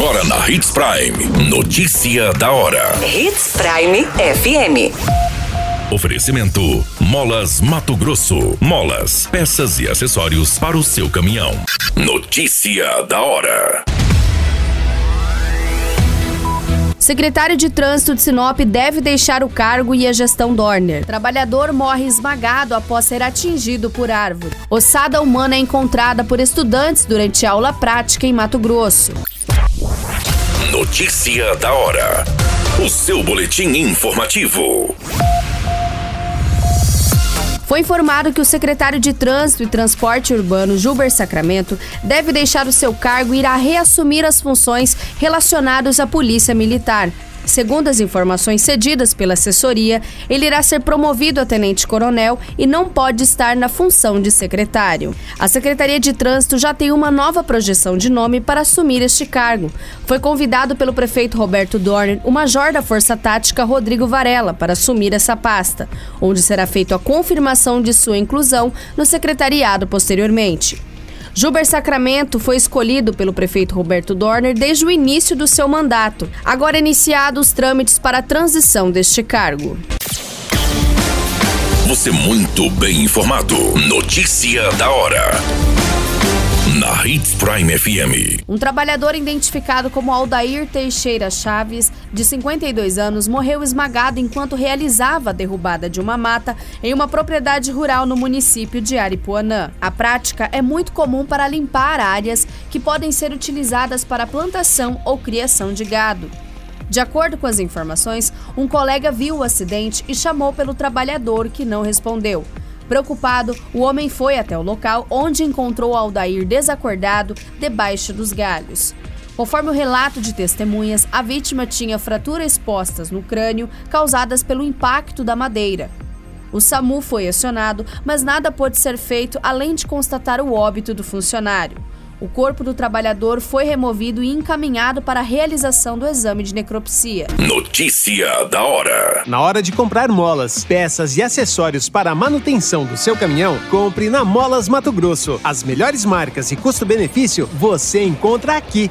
Agora na Hits Prime. Notícia da hora. Hits Prime FM. Oferecimento: Molas Mato Grosso. Molas, peças e acessórios para o seu caminhão. Notícia da hora. Secretário de Trânsito de Sinop deve deixar o cargo e a gestão Dorner. Trabalhador morre esmagado após ser atingido por árvore. Ossada humana é encontrada por estudantes durante aula prática em Mato Grosso. Notícia da hora. O seu boletim informativo. Foi informado que o secretário de Trânsito e Transporte Urbano, Gilber Sacramento, deve deixar o seu cargo e irá reassumir as funções relacionadas à Polícia Militar. Segundo as informações cedidas pela assessoria, ele irá ser promovido a tenente-coronel e não pode estar na função de secretário. A Secretaria de Trânsito já tem uma nova projeção de nome para assumir este cargo. Foi convidado pelo prefeito Roberto Dorner o major da Força Tática Rodrigo Varela para assumir essa pasta, onde será feita a confirmação de sua inclusão no secretariado posteriormente. Gilber Sacramento foi escolhido pelo prefeito Roberto Dorner desde o início do seu mandato. Agora iniciados os trâmites para a transição deste cargo. Você muito bem informado. Notícia da hora na Hits Prime FM. Um trabalhador identificado como Aldair Teixeira Chaves, de 52 anos, morreu esmagado enquanto realizava a derrubada de uma mata em uma propriedade rural no município de Aripuanã. A prática é muito comum para limpar áreas que podem ser utilizadas para plantação ou criação de gado. De acordo com as informações, um colega viu o acidente e chamou pelo trabalhador que não respondeu. Preocupado, o homem foi até o local onde encontrou Aldair desacordado debaixo dos galhos. Conforme o relato de testemunhas, a vítima tinha fraturas expostas no crânio causadas pelo impacto da madeira. O SAMU foi acionado, mas nada pôde ser feito além de constatar o óbito do funcionário. O corpo do trabalhador foi removido e encaminhado para a realização do exame de necropsia. Notícia da hora. Na hora de comprar molas, peças e acessórios para a manutenção do seu caminhão, compre na Molas Mato Grosso. As melhores marcas e custo-benefício você encontra aqui.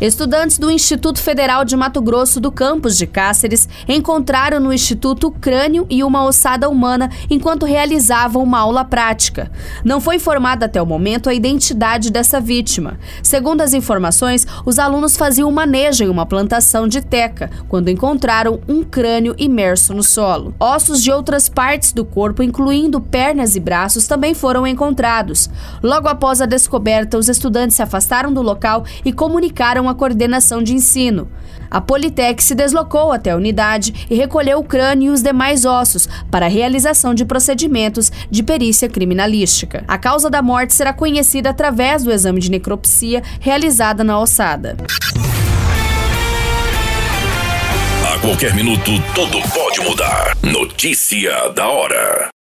Estudantes do Instituto Federal de Mato Grosso do campus de Cáceres encontraram no instituto crânio e uma ossada humana enquanto realizavam uma aula prática. Não foi informada até o momento a identidade dessa vítima. Segundo as informações, os alunos faziam um manejo em uma plantação de teca quando encontraram um crânio imerso no solo. Ossos de outras partes do corpo, incluindo pernas e braços, também foram encontrados. Logo após a descoberta, os estudantes se afastaram do local e comunicaram a coordenação de ensino. A Politec se deslocou até a unidade e recolheu o crânio e os demais ossos para a realização de procedimentos de perícia criminalística. A causa da morte será conhecida através do exame de necropsia realizada na ossada. A qualquer minuto, tudo pode mudar. Notícia da hora.